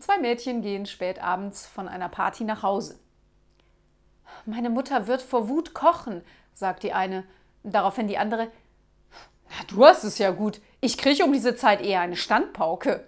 Zwei Mädchen gehen spät abends von einer Party nach Hause. Meine Mutter wird vor Wut kochen, sagt die eine. Daraufhin die andere. Na, du hast es ja gut. Ich kriege um diese Zeit eher eine Standpauke.